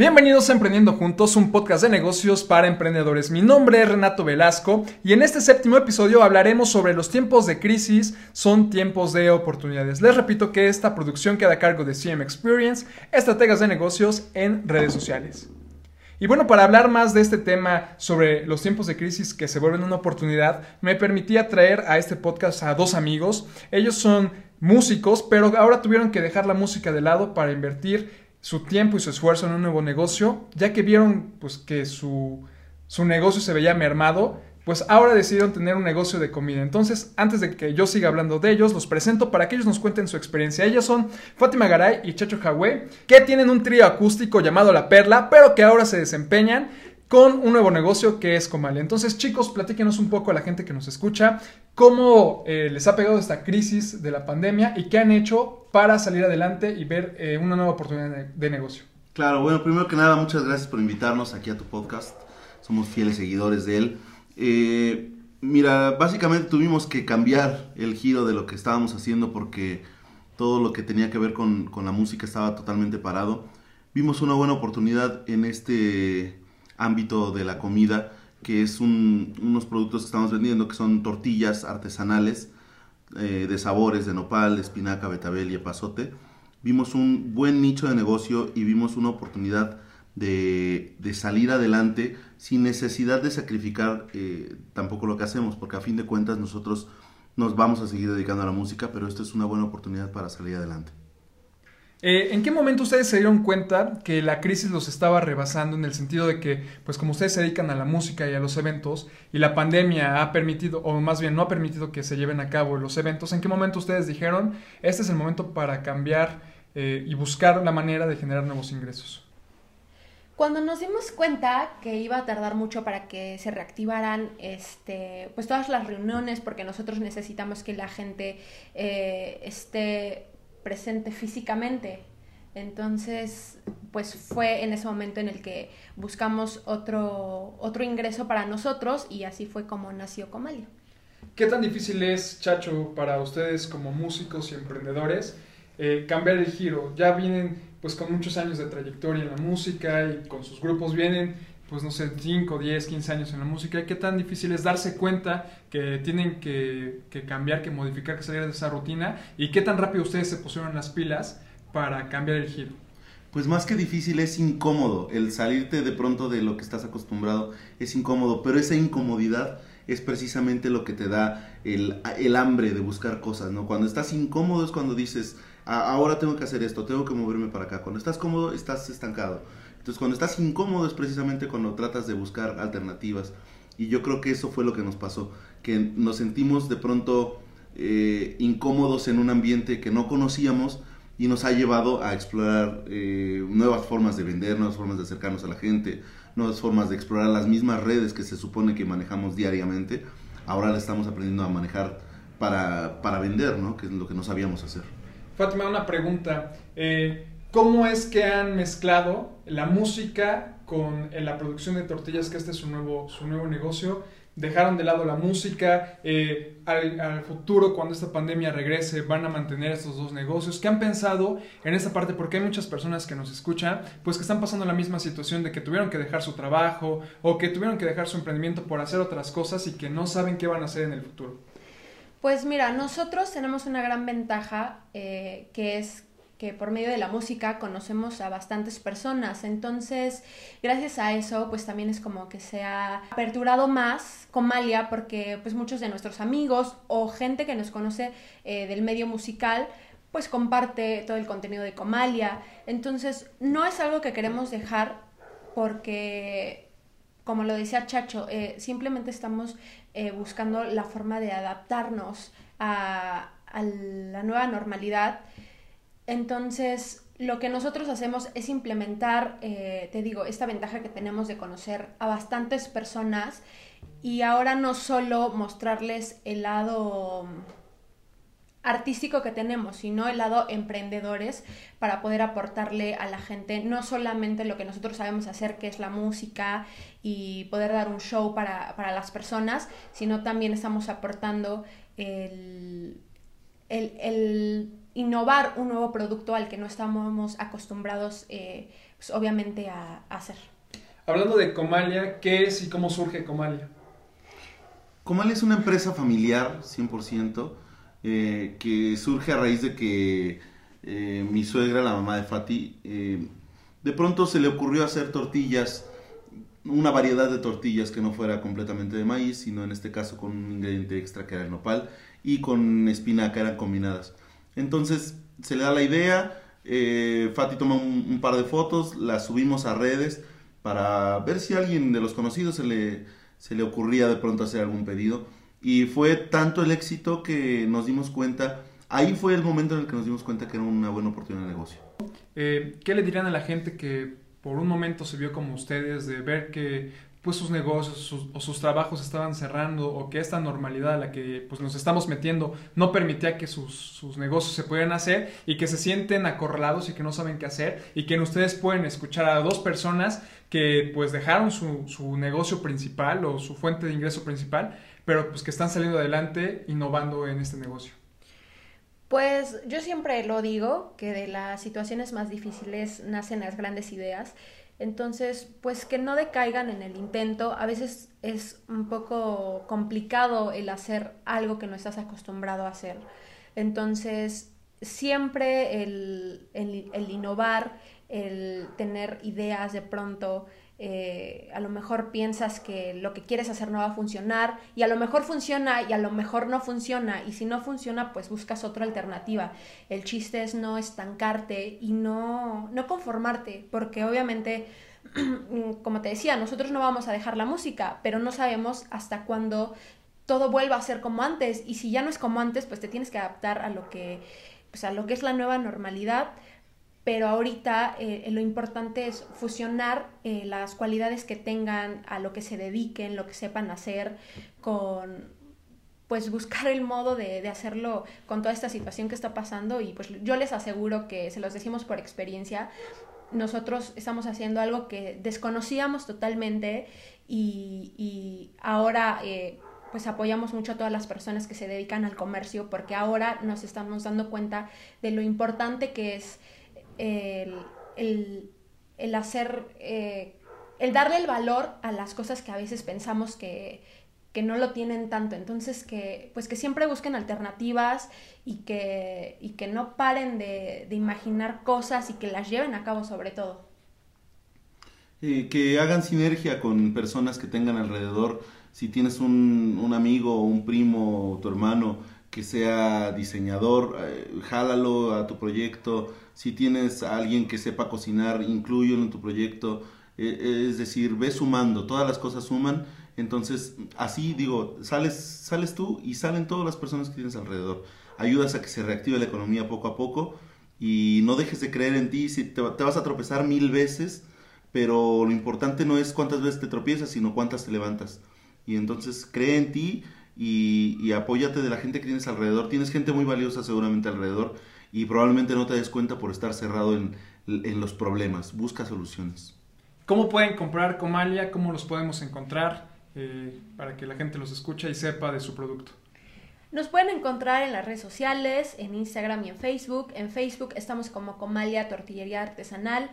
Bienvenidos a Emprendiendo Juntos, un podcast de negocios para emprendedores. Mi nombre es Renato Velasco y en este séptimo episodio hablaremos sobre los tiempos de crisis son tiempos de oportunidades. Les repito que esta producción queda a cargo de CM Experience, estrategas de negocios en redes sociales. Y bueno, para hablar más de este tema sobre los tiempos de crisis que se vuelven una oportunidad, me permitía traer a este podcast a dos amigos. Ellos son músicos, pero ahora tuvieron que dejar la música de lado para invertir su tiempo y su esfuerzo en un nuevo negocio, ya que vieron pues, que su, su negocio se veía mermado, pues ahora decidieron tener un negocio de comida. Entonces, antes de que yo siga hablando de ellos, los presento para que ellos nos cuenten su experiencia. Ellos son Fátima Garay y Chacho Jahué, que tienen un trío acústico llamado La Perla, pero que ahora se desempeñan con un nuevo negocio que es Comalia. Entonces, chicos, platíquenos un poco a la gente que nos escucha cómo eh, les ha pegado esta crisis de la pandemia y qué han hecho para salir adelante y ver eh, una nueva oportunidad de, negocio. Claro, bueno, primero que nada, muchas gracias por invitarnos aquí a tu podcast. Somos fieles seguidores de él. Eh, mira, básicamente tuvimos que cambiar el giro de lo que estábamos haciendo porque todo lo que tenía que ver con, con la música estaba totalmente parado. Vimos una buena oportunidad en este ámbito de la comida, que es unos productos que estamos vendiendo, que son tortillas artesanales eh, de sabores, de nopal, de espinaca, betabel y epazote. Vimos un buen nicho de negocio y vimos una oportunidad de, salir adelante sin necesidad de sacrificar eh, tampoco lo que hacemos, porque a fin de cuentas nosotros nos vamos a seguir dedicando a la música, pero esto es una buena oportunidad para salir adelante. Eh, ¿En qué momento ustedes se dieron cuenta que la crisis los estaba rebasando en el sentido de que, pues como ustedes se dedican a la música y a los eventos, y la pandemia ha permitido, o más bien no ha permitido que se lleven a cabo los eventos, ¿en qué momento ustedes dijeron, este es el momento para cambiar eh, y buscar la manera de generar nuevos ingresos? Cuando nos dimos cuenta que iba a tardar mucho para que se reactivaran este, pues todas las reuniones, porque nosotros necesitamos que la gente eh, esté presente físicamente. Entonces, pues fue en ese momento en el que buscamos otro, otro ingreso para nosotros y así fue como nació Comalia. ¿Qué tan difícil es, Chacho, para ustedes como músicos y emprendedores eh, cambiar el giro? Ya vienen pues con muchos años de trayectoria en la música y con sus grupos vienen pues no sé, 5, 10, 15 años en la música, ¿qué tan difícil es darse cuenta que tienen que, cambiar, que modificar, que salir de esa rutina? ¿Y qué tan rápido ustedes se pusieron las pilas para cambiar el giro? Pues más que difícil es incómodo, el salirte de pronto de lo que estás acostumbrado es incómodo, pero esa incomodidad es precisamente lo que te da el, el hambre de buscar cosas, ¿no? Cuando estás incómodo es cuando dices, ahora tengo que hacer esto, tengo que moverme para acá. Cuando estás cómodo, estás estancado. Entonces, cuando estás incómodo es precisamente cuando tratas de buscar alternativas. Y yo creo que eso fue lo que nos pasó, que nos sentimos de pronto eh, incómodos en un ambiente que no conocíamos y nos ha llevado a explorar eh, nuevas formas de vender, nuevas formas de acercarnos a la gente, nuevas formas de explorar las mismas redes que se supone que manejamos diariamente. Ahora la estamos aprendiendo a manejar para, para vender, ¿no? que es lo que no sabíamos hacer. Fátima, una pregunta. Eh, cómo es que han mezclado la música con la producción de tortillas, que este es su nuevo, su nuevo negocio. Dejaron de lado la música, eh, al, futuro, cuando esta pandemia regrese, van a mantener estos dos negocios. ¿Qué han pensado en esta parte? Porque hay muchas personas que nos escuchan, pues que están pasando la misma situación de que tuvieron que dejar su trabajo o que tuvieron que dejar su emprendimiento por hacer otras cosas y que no saben qué van a hacer en el futuro. Pues mira, nosotros tenemos una gran ventaja que es que por medio de la música conocemos a bastantes personas. Entonces, gracias a eso, pues también es como que se ha aperturado más Comalia porque pues muchos de nuestros amigos o gente que nos conoce eh, del medio musical pues comparte todo el contenido de Comalia. Entonces, no es algo que queremos dejar porque, como lo decía Chacho, eh, simplemente estamos eh, buscando la forma de adaptarnos a, a la nueva normalidad entonces, lo que nosotros hacemos es implementar, eh, te digo, esta ventaja que tenemos de conocer a bastantes personas y ahora no solo mostrarles el lado artístico que tenemos, sino el lado emprendedores para poder aportarle a la gente no solamente lo que nosotros sabemos hacer, que es la música y poder dar un show para, para las personas, sino también estamos aportando el, el, el innovar un nuevo producto al que no estamos acostumbrados, eh, pues, obviamente, a, hacer. Hablando de Comalia, ¿qué es y cómo surge Comalia? Comalia es una empresa familiar, 100%, eh, que surge a raíz de que eh, mi suegra, la mamá de Fati, de pronto se le ocurrió hacer tortillas, una variedad de tortillas que no fuera completamente de maíz, sino en este caso con un ingrediente extra que era el nopal y con espinaca eran combinadas. Entonces se le da la idea, eh, Fati toma un, par de fotos, las subimos a redes para ver si a alguien de los conocidos se le, se le ocurría de pronto hacer algún pedido. Y fue tanto el éxito que nos dimos cuenta, ahí fue el momento en el que nos dimos cuenta que era una buena oportunidad de negocio. Eh, ¿Qué le dirían a la gente que por un momento se vio como ustedes de ver que pues sus negocios o sus trabajos estaban cerrando o que esta normalidad a la que pues nos estamos metiendo no permitía que sus, sus, negocios se pudieran hacer y que se sienten acorralados y que no saben qué hacer y que ustedes pueden escuchar a dos personas que pues dejaron su, su negocio principal o su fuente de ingreso principal pero pues que están saliendo adelante innovando en este negocio. Pues yo siempre lo digo, que de las situaciones más difíciles nacen las grandes ideas entonces, pues que no decaigan en el intento. A veces es un poco complicado el hacer algo que no estás acostumbrado a hacer. Entonces, siempre el, el innovar, el tener ideas de pronto, eh, a lo mejor piensas que lo que quieres hacer no va a funcionar y a lo mejor funciona y a lo mejor no funciona y si no funciona pues buscas otra alternativa. El chiste es no estancarte y no, no conformarte porque obviamente como te decía, nosotros no vamos a dejar la música, pero no sabemos hasta cuándo todo vuelva a ser como antes y si ya no es como antes pues te tienes que adaptar a lo que pues a lo que es la nueva normalidad pero ahorita eh, lo importante es fusionar eh, las cualidades que tengan a lo que se dediquen, lo que sepan hacer, con pues buscar el modo de, hacerlo con toda esta situación que está pasando. Y pues yo les aseguro que se los decimos por experiencia, nosotros estamos haciendo algo que desconocíamos totalmente y, y ahora eh, pues apoyamos mucho a todas las personas que se dedican al comercio porque ahora nos estamos dando cuenta de lo importante que es el, hacer, eh, el darle el valor a las cosas que a veces pensamos que, no lo tienen tanto. Entonces, que, pues que siempre busquen alternativas y que, y que no paren de, imaginar cosas y que las lleven a cabo sobre todo. Eh, que hagan sinergia con personas que tengan alrededor. Si tienes un, un amigo, un primo, tu hermano que sea diseñador, eh, jálalo a tu proyecto. Si tienes a alguien que sepa cocinar, incluyelo en tu proyecto. E, es decir, ve sumando, todas las cosas suman. Entonces, así digo, sales, sales tú y salen todas las personas que tienes alrededor. Ayudas a que se reactive la economía poco a poco y no dejes de creer en ti. Si te, te vas a tropezar mil veces, pero lo importante no es cuántas veces te tropiezas, sino cuántas te levantas. Y entonces cree en ti y, apóyate de la gente que tienes alrededor. Tienes gente muy valiosa seguramente alrededor y probablemente no te des cuenta por estar cerrado en, los problemas. Busca soluciones. ¿Cómo pueden comprar Comalia? ¿Cómo los podemos encontrar eh, para que la gente los escuche y sepa de su producto? Nos pueden encontrar en las redes sociales, en Instagram y en Facebook. En Facebook estamos como Comalia Tortillería Artesanal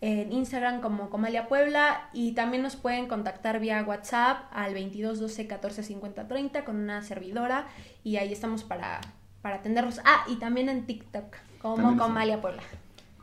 en Instagram como Comalia Puebla y también nos pueden contactar vía WhatsApp al 22 12 14 50 30 con una servidora y ahí estamos para, para atenderlos. Ah, y también en TikTok como Comalia Puebla.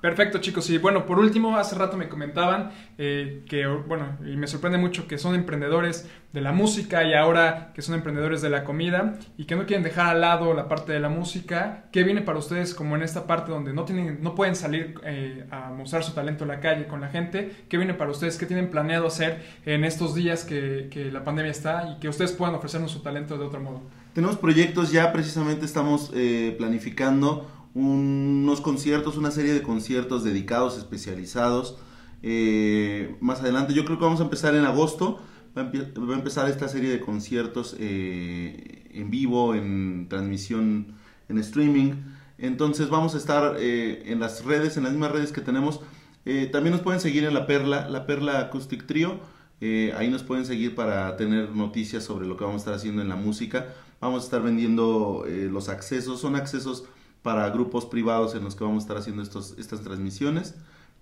Perfecto, chicos. Y bueno, por último, hace rato me comentaban eh, que, bueno, y me sorprende mucho que son emprendedores de la música y ahora que son emprendedores de la comida y que no quieren dejar al lado la parte de la música. ¿Qué viene para ustedes como en esta parte donde no, tienen, no pueden salir eh, a mostrar su talento en la calle con la gente? ¿Qué viene para ustedes? ¿Qué tienen planeado hacer en estos días que, que la pandemia está y que ustedes puedan ofrecernos su talento de otro modo? Tenemos proyectos, ya precisamente estamos eh, planificando unos conciertos, una serie de conciertos dedicados, especializados. Eh, más adelante, yo creo que vamos a empezar en agosto. Va a, empezar esta serie de conciertos eh, en vivo, en transmisión, en streaming. Entonces vamos a estar eh, en las redes, en las mismas redes que tenemos. también nos pueden seguir en La Perla, La Perla Acoustic Trio. ahí nos pueden seguir para tener noticias sobre lo que vamos a estar haciendo en la música. Vamos a estar vendiendo los accesos, son accesos para grupos privados en los que vamos a estar haciendo estos, estas transmisiones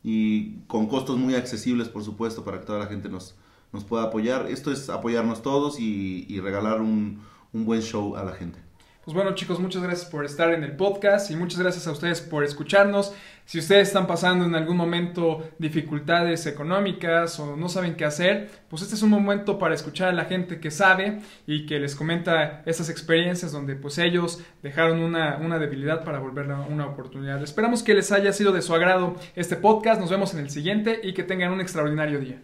y con costos muy accesibles, por supuesto, para que toda la gente nos, nos pueda apoyar. Esto es apoyarnos todos y, regalar un, un buen show a la gente. Pues bueno chicos, muchas gracias por estar en el podcast y muchas gracias a ustedes por escucharnos. Si ustedes están pasando en algún momento dificultades económicas o no saben qué hacer, pues este es un momento para escuchar a la gente que sabe y que les comenta esas experiencias donde pues ellos dejaron una, una debilidad para volverla una oportunidad. Esperamos que les haya sido de su agrado este podcast, nos vemos en el siguiente y que tengan un extraordinario día.